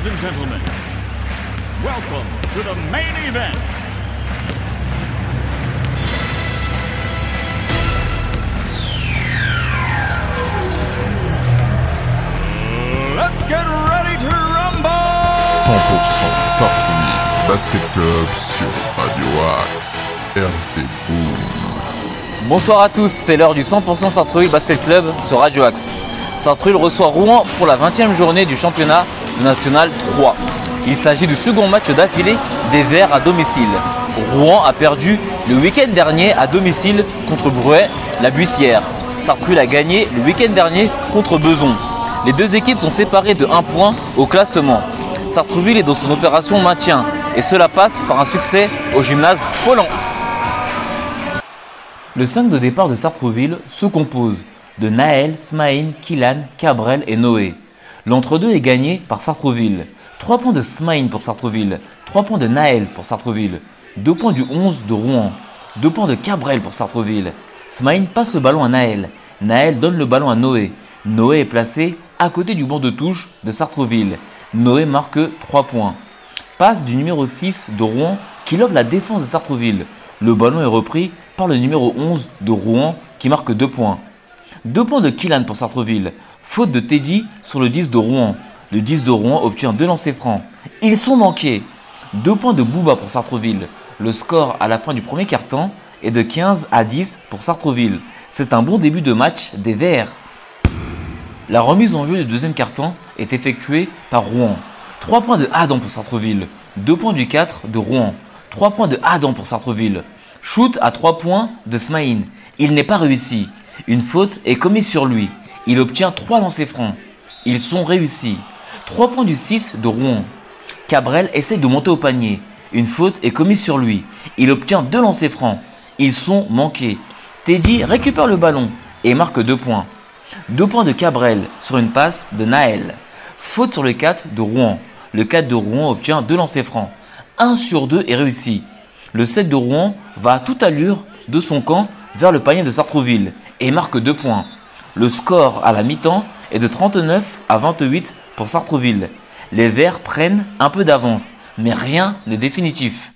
Ladies and gentlemen, welcome to the main event. Let's get ready to rumble! 100% Sartrouville Basket Club sur Radio Axe. RV Boom. Bonsoir à tous, c'est l'heure du 100% Sartreville Basket Club sur Radio Axe. Sartreville reçoit Rouen pour la 20e journée du championnat national 3. Il s'agit du second match d'affilée des Verts à domicile. Rouen a perdu le week-end dernier à domicile contre Bruet, la Buissière. Sartreville a gagné le week-end dernier contre Beson. Les deux équipes sont séparées de 1 point au classement. Sartreville est dans son opération maintien et cela passe par un succès au gymnase Poland. Le 5 de départ de Sartreville se compose de Naël, Smaïn, Kilan, Cabrel et Noé. L'entre-deux est gagné par Sartreville. 3 points de Smaïn pour Sartreville, 3 points de Naël pour Sartreville, 2 points du 11 de Rouen, 2 points de Cabrel pour Sartreville. Smaïn passe le ballon à Naël. Naël donne le ballon à Noé. Noé est placé à côté du banc de touche de Sartreville. Noé marque 3 points. Passe du numéro 6 de Rouen qui lobe la défense de Sartreville. Le ballon est repris par le numéro 11 de Rouen qui marque 2 points. 2 points de Killan pour Sartreville. Faute de Teddy sur le 10 de Rouen. Le 10 de Rouen obtient 2 lancers francs. Ils sont manqués. 2 points de Bouba pour Sartreville. Le score à la fin du premier quart-temps est de 15 à 10 pour Sartreville. C'est un bon début de match des Verts. La remise en jeu du deuxième quart-temps est effectuée par Rouen. 3 points de Adam pour Sartreville. 2 points du 4 de Rouen. 3 points de Adam pour Sartreville. Shoot à 3 points de Smaïn. Il n'est pas réussi. Une faute est commise sur lui. Il obtient 3 lancers francs. Ils sont réussis. 3 points du 6 de Rouen. Cabrel essaie de monter au panier. Une faute est commise sur lui. Il obtient 2 lancers francs. Ils sont manqués. Teddy récupère le ballon et marque 2 points. 2 points de Cabrel sur une passe de Naël. Faute sur le 4 de Rouen. Le 4 de Rouen obtient 2 lancers francs. 1 sur 2 est réussi. Le 7 de Rouen va à toute allure de son camp vers le panier de Sartrouville et marque 2 points. Le score à la mi-temps est de 39 à 28 pour Sartrouville. Les Verts prennent un peu d'avance, mais rien n'est définitif.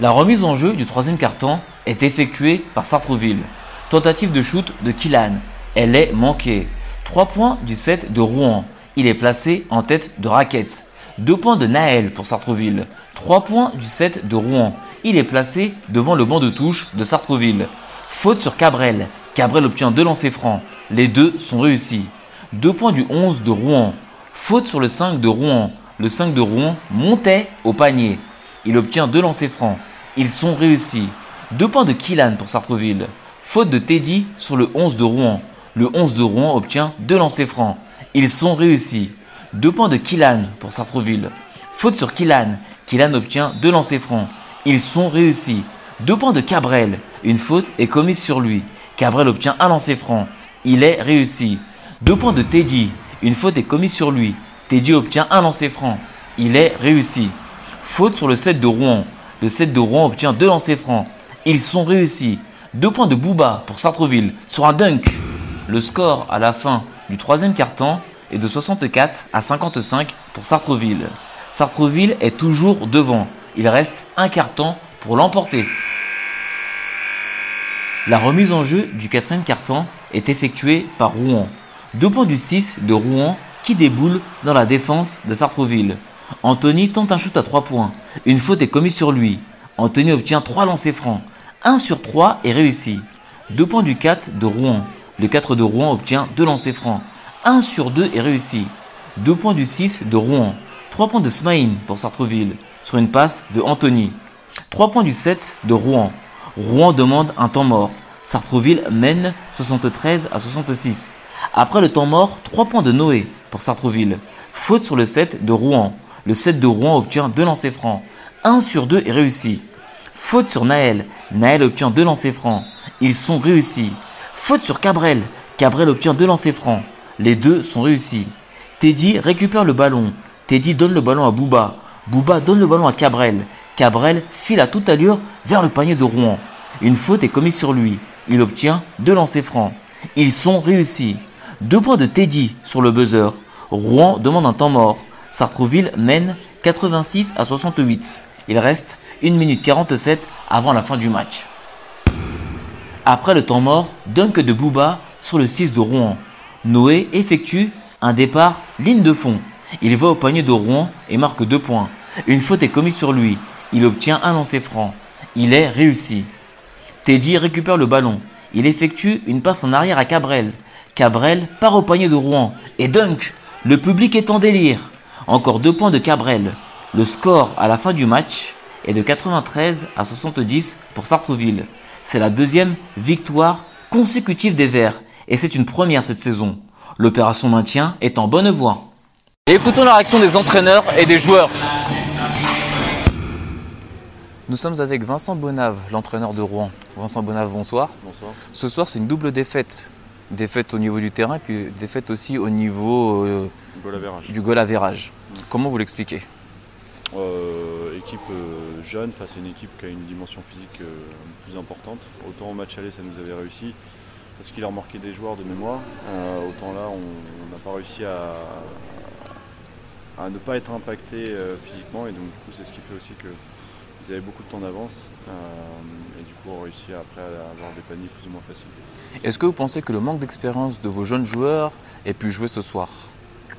La remise en jeu du troisième carton est effectuée par Sartrouville. Tentative de shoot de Killan. Elle est manquée. 3 points du 7 de Rouen. Il est placé en tête de raquette. 2 points de Naël pour Sartreville. 3 points du 7 de Rouen. Il est placé devant le banc de touche de Sartreville. Faute sur Cabrel. Cabrel obtient 2 lancers francs. Les deux sont réussis. 2 points du 11 de Rouen. Faute sur le 5 de Rouen. Le 5 de Rouen montait au panier. Il obtient 2 lancers francs. Ils sont réussis. 2 points de Killan pour Sartreville. Faute de Teddy sur le 11 de Rouen. Le 11 de Rouen obtient 2 lancers francs. Ils sont réussis. 2 points de Killan pour Sartreville. Faute sur Killan. Killan obtient 2 lancers francs. Ils sont réussis. 2 points de Cabrel. Une faute est commise sur lui. Cabrel obtient un lancer franc. Il est réussi. 2 points de Teddy. Une faute est commise sur lui. Teddy obtient un lancer franc. Il est réussi. Faute sur le 7 de Rouen. Le 7 de Rouen obtient 2 lancers francs. Ils sont réussis. 2 points de Bouba pour Sartreville sur un dunk. Le score à la fin du troisième quart-temps est de 64 à 55 pour Sartreville. Sartreville est toujours devant. Il reste un quart-temps pour l'emporter. La remise en jeu du quatrième quart-temps est effectuée par Rouen. Deux points du 6 de Rouen qui déboule dans la défense de Sartreville. Anthony tente un shoot à 3 points. Une faute est commise sur lui. Anthony obtient 3 lancers francs. 1 sur 3 est réussi. 2 points du 4 de Rouen. Le 4 de Rouen obtient 2 lancers francs. 1 sur 2 est réussi. 2 points du 6 de Rouen. 3 points de Smaïn pour Sartreville sur une passe de Anthony. 3 points du 7 de Rouen. Rouen demande un temps mort. Sartreville mène 73 à 66. Après le temps mort, 3 points de Noé pour Sartreville. Faute sur le 7 de Rouen. Le 7 de Rouen obtient 2 lancers francs. 1 sur 2 est réussi. Faute sur Naël. Naël obtient 2 lancers francs. Ils sont réussis. Faute sur Cabrel. Cabrel obtient 2 lancers francs. Les deux sont réussis. Teddy récupère le ballon. Teddy donne le ballon à Bouba. Bouba donne le ballon à Cabrel. Cabrel file à toute allure vers le panier de Rouen. Une faute est commise sur lui. Il obtient deux lancers francs. Ils sont réussis. Deux points de Teddy sur le buzzer. Rouen demande un temps mort. Sartrouville mène 86 à 68. Il reste 1 minute 47 avant la fin du match. Après le temps mort, dunk de Bouba sur le 6 de Rouen. Noé effectue un départ ligne de fond. Il va au panier de Rouen et marque 2 points. Une faute est commise sur lui. Il obtient un lancer franc. Il est réussi. Teddy récupère le ballon. Il effectue une passe en arrière à Cabrel. Cabrel part au panier de Rouen et dunk. Le public est en délire. Encore deux points de Cabrel. Le score à la fin du match est de 93 à 70 pour Sartreville. C'est la deuxième victoire consécutive des Verts et c'est une première cette saison. L'opération maintien est en bonne voie. écoutons la réaction des entraîneurs et des joueurs. Nous sommes avec Vincent Bonave, l'entraîneur de Rouen. Vincent Bonave, bonsoir. Bonsoir. Ce soir, c'est une double défaite. Défaite au niveau du terrain, puis défaite aussi au niveau euh, Goal du goal average. Comment vous l'expliquez Euh, équipe euh, jeune face à une équipe qui a une dimension physique plus importante. Autant au match aller, ça nous avait réussi parce qu'il leur manquait des joueurs de mémoire. Autant là, on n'a pas réussi à, à ne pas être impacté physiquement et donc du coup, c'est ce qui fait aussi que ils avaient beaucoup de temps d'avance euh, et du coup, on réussit après à avoir des paniers plus ou moins faciles. Est-ce que vous pensez que le manque d'expérience de vos jeunes joueurs ait pu jouer ce soir?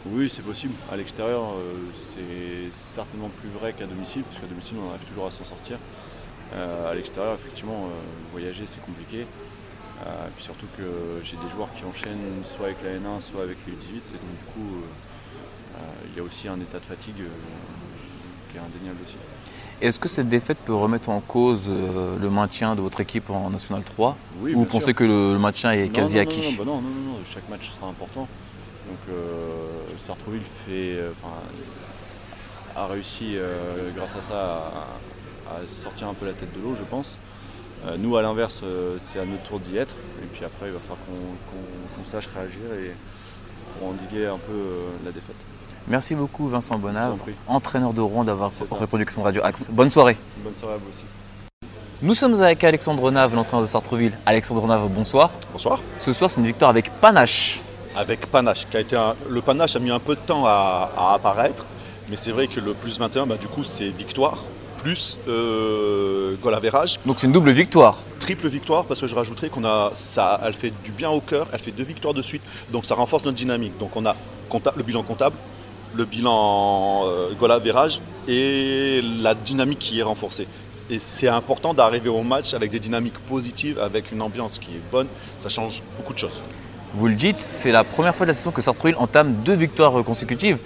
Oui, c'est possible. À l'extérieur, euh, c'est certainement plus vrai qu'à domicile, parce qu'à domicile, on arrive toujours à s'en sortir. Euh, à l'extérieur, effectivement, voyager, c'est compliqué. Et puis surtout que j'ai des joueurs qui enchaînent soit avec la N1, soit avec les U18. Et donc, du coup, il y a aussi un état de fatigue qui est indéniable aussi. Est-ce que cette défaite peut remettre en cause euh, le maintien de votre équipe en National 3 Oui, Ou vous pensez sûr. que le, le maintien est Non, quasi non, acquis Non, non, bah non, non, non, non, chaque match sera important. Donc euh, Sartrouville fait, euh, a réussi euh, grâce à ça à, à sortir un peu la tête de l'eau, je pense. Nous, à l'inverse, c'est à notre tour d'y être. Et puis après, il va falloir qu'on sache réagir et pour endiguer un peu la défaite. Merci beaucoup Vincent Bonave, entraîneur de Rouen, d'avoir répondu à question Radio Axe. Bonne soirée. Bonne soirée à vous aussi. Nous sommes avec Alexandre Nave, l'entraîneur de Sartreville. Alexandre Nave, bonsoir. Bonsoir. Ce soir, c'est une victoire avec panache. Avec Panache, qui a été un- le Panache a mis un peu de temps à, à apparaître, mais c'est vrai que le plus 21, bah, du coup, c'est victoire, plus euh, goal average, Donc c'est une double victoire. triple victoire, parce que je rajouterais qu'on a, ça, elle fait du bien au cœur, elle fait deux victoires de suite, donc ça renforce notre dynamique. Donc on a compta- le bilan comptable, le bilan euh, goal average et la dynamique qui est renforcée. Et c'est important d'arriver au match avec des dynamiques positives, avec une ambiance qui est bonne, ça change beaucoup de choses. Vous le dites, c'est la première fois de la saison que Sartreville entame deux victoires consécutives.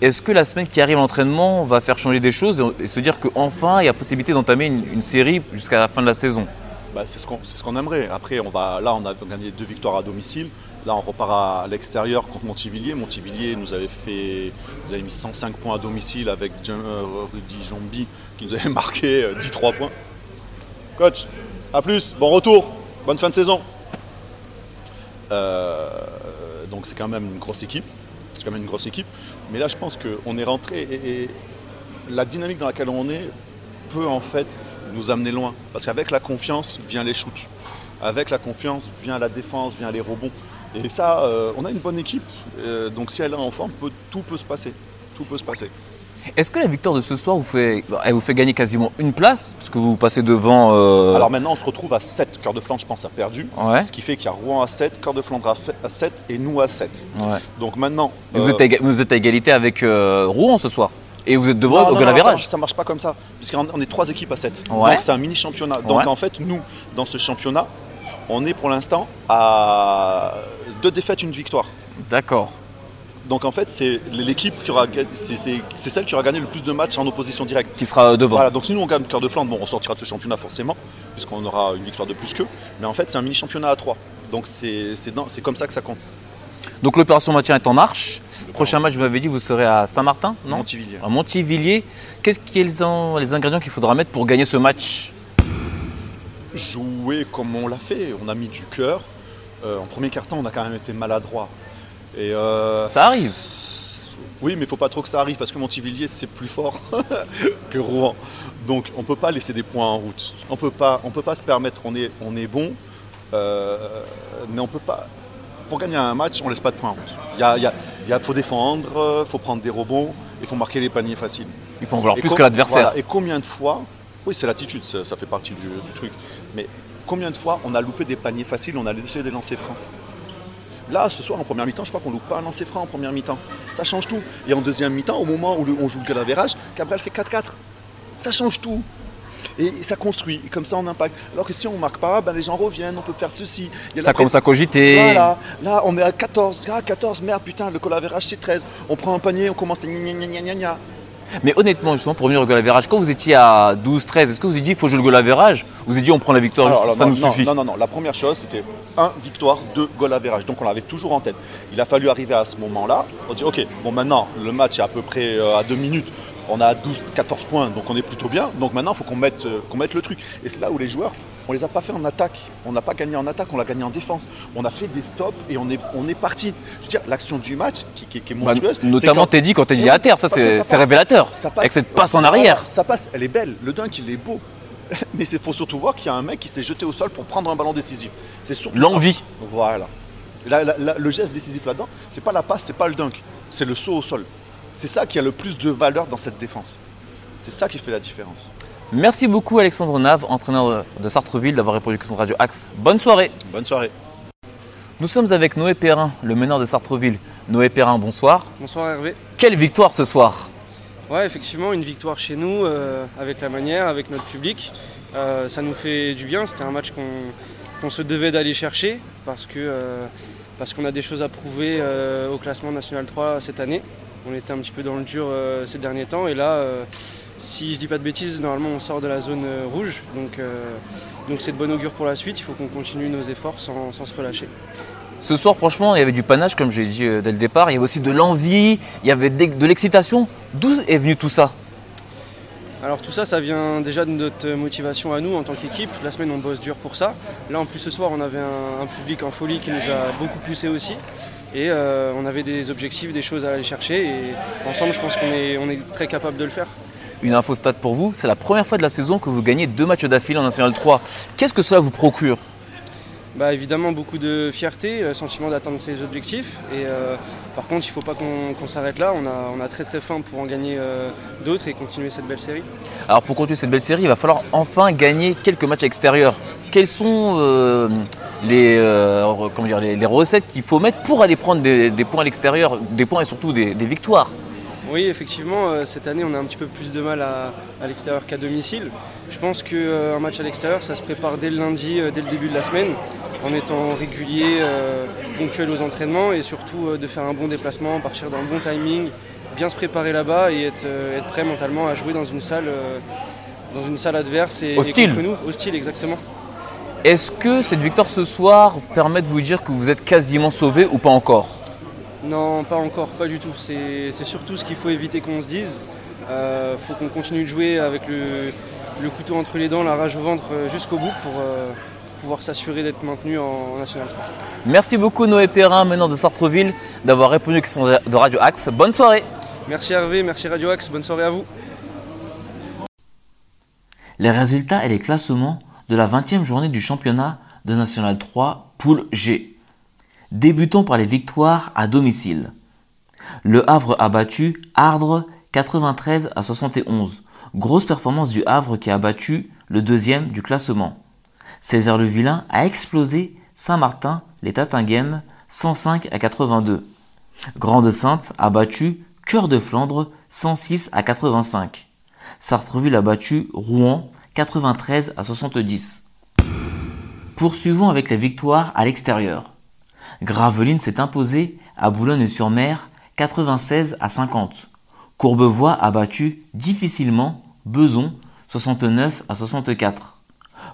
Est-ce que la semaine qui arrive l'entraînement va faire changer des choses et- se dire qu'enfin il y a possibilité d'entamer une, une série jusqu'à la fin de la saison? Bah, c'est ce qu'on c'est ce qu'on aimerait. Après, on va, là, on a gagné deux victoires à domicile. Là, on repart à l'extérieur contre Montivilliers. Montivilliers nous avait fait, nous avait mis 105 points à domicile avec euh, Rudy Jombi qui nous avait marqué euh, 10-3 points. Coach, à plus, bon retour, bonne fin de saison. Euh, donc c'est quand même une grosse équipe. C'est quand même une grosse équipe. Mais là, je pense qu'on est rentré et, et la dynamique dans laquelle on est peut en fait nous amener loin. Parce qu'avec la confiance vient les shoots. Avec la confiance vient la défense, vient les rebonds. Et ça, euh, on a une bonne équipe. Euh, donc si elle est en forme, peut- tout peut se passer. Tout peut se passer. Est-ce que la victoire de ce soir vous fait, elle vous fait gagner quasiment une place Parce que vous passez devant. euh, Alors maintenant, on se retrouve à 7. Cœur de Flandre, je pense, a perdu. Ouais. Ce qui fait qu'il y a Rouen à 7, Cœur de Flandre à fait- à 7 et nous à 7. ouais. Donc maintenant. Vous, êtes à, éga- vous êtes à égalité avec Rouen ce soir. Et vous êtes devant Non, au. Ça, ça marche pas comme ça, puisqu'on on est trois équipes à 7. Ouais. Donc c'est un mini championnat. Donc en fait, nous, dans ce championnat, on est pour l'instant à deux défaites, une victoire. D'accord. Donc en fait, c'est l'équipe qui aura gagné- c'est celle qui aura gagné le plus de matchs en opposition directe. Qui sera euh, devant. Voilà, donc si nous on gagne Cœur de Flandre, bon, on sortira de ce championnat forcément, puisqu'on aura une victoire de plus qu'eux. Mais en fait, c'est un mini championnat à 3. Donc c'est comme ça que ça compte. Donc l'opération maintien est en marche. Prochain match, vous m'avez dit, vous serez à Saint-Martin, non? Montivilliers. À Montivilliers. Qu'est-ce qu'ils sont les ingrédients qu'il faudra mettre pour gagner ce match? Jouer comme on l'a fait. On a mis du cœur. Euh, en premier quart-temps, on a quand même été maladroit. Et euh, Ça arrive. oui, mais il faut pas trop que ça arrive parce que Montivilliers c'est plus fort que Rouen. Donc on peut pas laisser des points en route. On peut pas, on peut pas se permettre. On est, on est bon, euh, mais on peut pas. Pour gagner un match, on laisse pas de points en route. Il y a, il y a- il y a- faut défendre, euh, faut prendre des rebonds. il faut marquer les paniers faciles. Il faut en vouloir Et plus que l'adversaire. voilà, et combien de fois, oui c'est l'attitude, ça, ça fait partie du, du truc, mais combien de fois on a loupé des paniers faciles, on a laissé des lancers francs Là, ce soir, en première mi-temps, je crois qu'on loupe pas un lancer franc en première mi-temps. Ça change tout. Et en deuxième mi-temps, au moment où le- on joue le galavérage, Cabral fait 4-4. Ça change tout. Et ça construit, et comme ça on impacte. Alors que si on marque pas, ben les gens reviennent, on peut faire ceci. Ça commence à cogiter. voilà, là on est à 14, ah 14, merde putain, le colavérage c'est 13. On prend un panier, on commence à gna gna gna gna gna. Mais honnêtement, justement, pour revenir au goal average, quand vous étiez à 12-13, est-ce que vous avez dit il faut jouer le goal average Ou vous avez dit on prend la victoire, Alors, juste, alors, ça non, nous non, suffit Non, non, non, la première chose c'était un victoire, deux goal average. Donc on l'avait toujours en tête. Il a fallu arriver à ce moment-là. On dit ok, bon maintenant le match est à peu près euh, à deux minutes. On a 12, 14 points, donc on est plutôt bien. Donc maintenant il faut qu'on mette, euh, qu'on mette le truc. Et c'est là où les joueurs, on les a pas fait en attaque. On n'a pas gagné en attaque, on l'a gagné en défense. On a fait des stops et on est, on est parti. Je veux dire, l'action du match qui, qui- qui est Bah, monstrueuse. Notamment Teddy quand Teddy Oui, est à terre, ça c'est révélateur. ça passe- Avec cette passe en arrière. Ça passe, elle est belle. Le dunk, il est beau. Mais il faut surtout voir qu'il y a un mec qui s'est jeté au sol pour prendre un ballon décisif. C'est surtout L'envie. Voilà. Là, là, là, le geste décisif là-dedans, c'est pas la passe, c'est pas le dunk, c'est le saut au sol. C'est ça qui a le plus de valeur dans cette défense. C'est ça qui fait la différence. Merci beaucoup Alexandre Nave, entraîneur de Sartreville, d'avoir répondu aux questions de Radio Axe. Bonne soirée. Bonne soirée. Nous sommes avec Noé Perrin, le meneur de Sartreville. Noé Perrin, bonsoir. Bonsoir Hervé. Quelle victoire ce soir Ouais, effectivement, une victoire chez nous, euh, avec la manière, avec notre public. Euh, ça nous fait du bien. C'était un match qu'on se devait d'aller chercher parce que euh, parce qu'on a des choses à prouver euh, au classement national 3 cette année. On était un petit peu dans le dur euh, ces derniers temps et là, euh, si je dis pas de bêtises, normalement on sort de la zone euh, rouge. Donc euh, donc c'est de bon augure pour la suite. Il faut qu'on continue nos efforts sans, sans se relâcher. Ce soir, franchement, il y avait du panache, comme j'ai dit euh, dès le départ. Il y avait aussi de l'envie, il y avait de de l'excitation. D'où est venu tout ça? Alors tout ça, ça vient déjà de notre motivation à nous en tant qu'équipe. La semaine, on bosse dur pour ça. Là, en plus, ce soir, on avait un, un public en folie qui nous a beaucoup poussé aussi. Et euh, on avait des objectifs, des choses à aller chercher. Et ensemble, je pense qu'on est, on est très capable de le faire. Une info stat pour vous, c'est la première fois de la saison que vous gagnez deux matchs d'affilée en National 3. Qu'est-ce que cela vous procure? Bah, évidemment, beaucoup de fierté, euh, sentiment d'atteindre ses objectifs. Et euh, par contre, il ne faut pas qu'on s'arrête là. On a, on a très très faim pour en gagner euh, d'autres et continuer cette belle série. Alors pour continuer cette belle série, il va falloir enfin gagner quelques matchs extérieurs. Quelles sont euh, les, comment dire, les, les recettes qu'il faut mettre pour aller prendre des, des points à l'extérieur, des points et surtout des, des victoires? Oui, effectivement, euh, cette année, on a un petit peu plus de mal à, à l'extérieur qu'à domicile. Je pense qu'un match à l'extérieur, ça se prépare dès le lundi, euh, dès le début de la semaine, en étant régulier, euh, ponctuel aux entraînements et surtout euh, de faire un bon déplacement, partir dans le bon timing, bien se préparer là-bas et être, euh, être prêt mentalement à jouer dans une salle, euh, dans une salle adverse et, et Hostile. contre nous. Hostile, exactement. Est-ce que cette victoire ce soir permet de vous dire que vous êtes quasiment sauvé ou pas encore? Non, pas encore, pas du tout. C'est surtout ce qu'il faut éviter qu'on se dise. Il faut qu'on continue de jouer avec le, le couteau entre les dents, la rage au ventre euh, jusqu'au bout pour, euh, pour pouvoir s'assurer d'être maintenu en, en National 3. Merci beaucoup Noé Perrin, meneur de Sartreville, d'avoir répondu aux questions de Radio Axe. Bonne soirée Merci Hervé, merci Radio Axe, bonne soirée à vous. Les résultats et les classements de la 20e journée du championnat de National 3 Poule G. Débutons par les victoires à domicile. Le Havre a battu Ardre 93 à 71. Grosse performance du Havre qui a battu le deuxième du classement. Césaire le Vilain a explosé Saint-Martin, les Tatinghem 105 à 82. Grande Sainte a battu Cœur de Flandre 106 à 85. Sartreville a battu Rouen 93 à 70. Poursuivons avec les victoires à l'extérieur. Gravelines s'est imposé à Boulogne-sur-Mer 96 à 50. Courbevoie a battu difficilement Beson 69 à 64.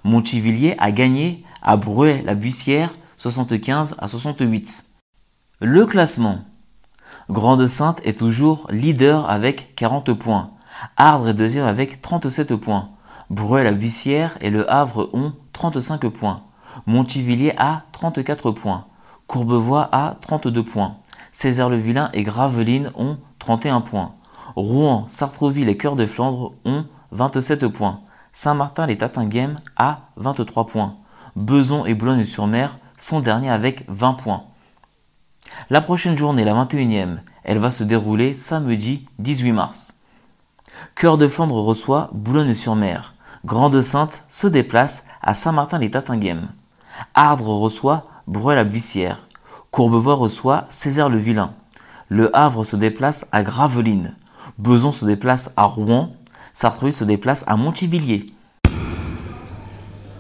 Montivilliers a gagné à Bruay-la-Buissière 75 à 68. Le classement. Grande Sainte est toujours leader avec 40 points. Ardre est deuxième avec 37 points. Bruay-la-Buissière et Le Havre ont 35 points. Montivilliers a 34 points. Courbevoie a 32 points. Césaire-le-Vilain et Gravelines ont 31 points. Rouen, Sartreville et Cœur de Flandre ont 27 points. Saint-Martin les Tatinghem a 23 points. Beson et Boulogne-sur-Mer sont derniers avec 20 points. La prochaine journée, la 21e, Elle va se dérouler samedi 18 mars. Cœur de Flandre reçoit Boulogne-sur-Mer. Grande-Sainte se déplace à Saint-Martin-les-Tatinguèmes. Ardres reçoit Bruel-la-Buissière. Courbevoie reçoit Césaire-le-Vilain. Le Havre se déplace à Gravelines. Beson se déplace à Rouen. Sartreville se déplace à Montivilliers.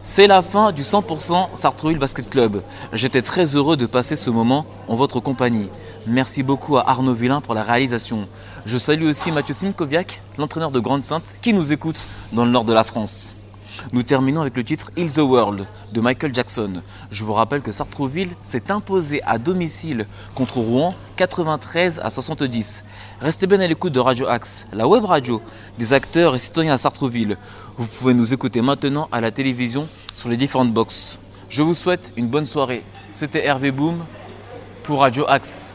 C'est la fin du 100% Sartreville Basket Club. J'étais très heureux de passer ce moment en votre compagnie. Merci beaucoup à Arnaud Villain pour la réalisation. Je salue aussi Mathieu Simkoviak, l'entraîneur de Grande Sainte, qui nous écoute dans le nord de la France. Nous terminons avec le titre Heal the World de Michael Jackson. Je vous rappelle que Sartrouville s'est imposé à domicile contre Rouen 93 à 70. Restez bien à l'écoute de Radio Axe, la web radio des acteurs et citoyens à Sartrouville. Vous pouvez nous écouter maintenant à la télévision sur les différentes boxes. Je vous souhaite une bonne soirée. C'était Hervé Boom pour Radio Axe.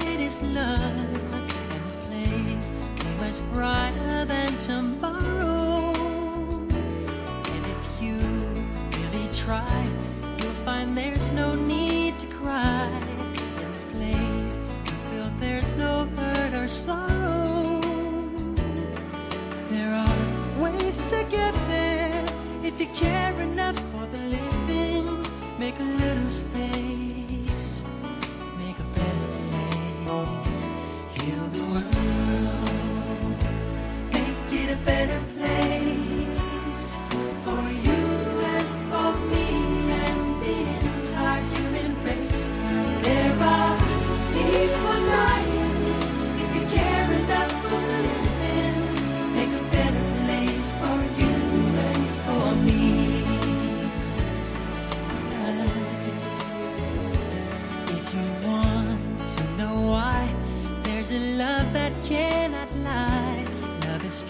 is love. And this place is much brighter than tomorrow. And if you really try, you'll find there's no need to cry. In this place, you feel there's no hurt or sorrow. There are ways to get there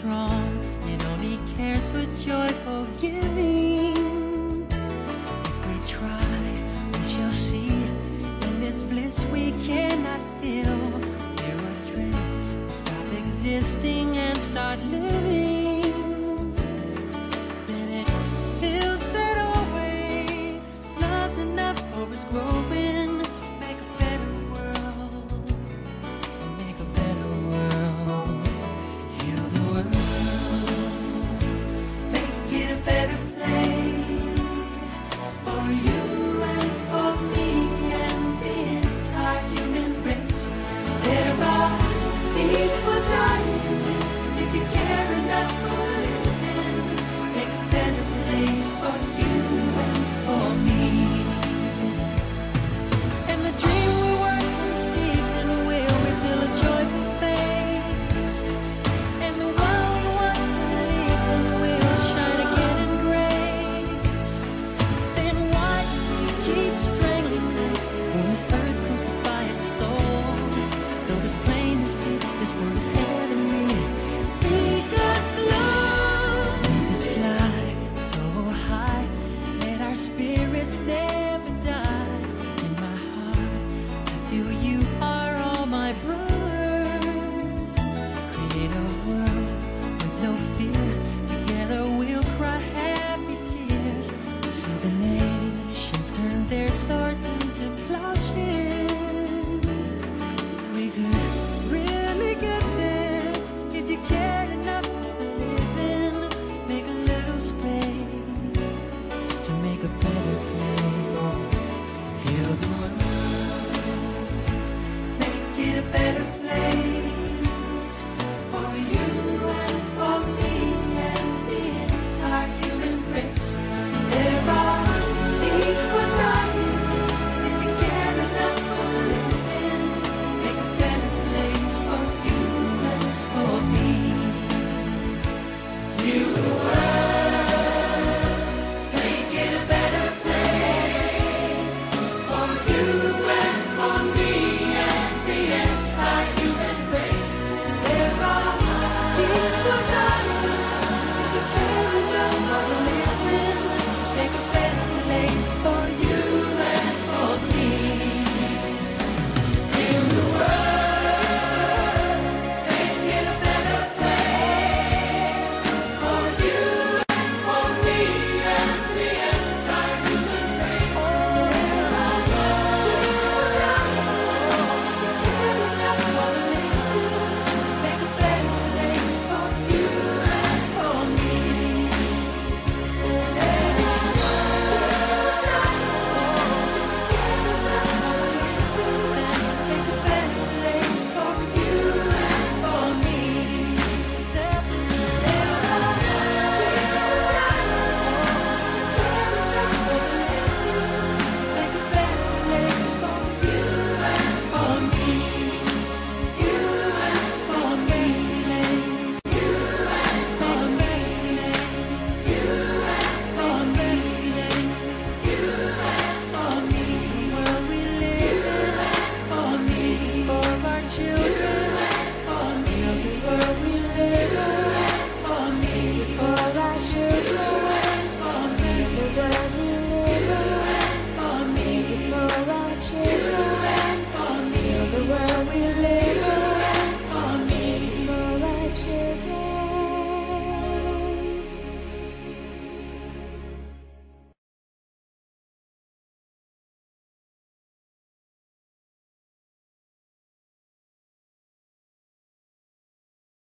strong, it only cares for joyful giving.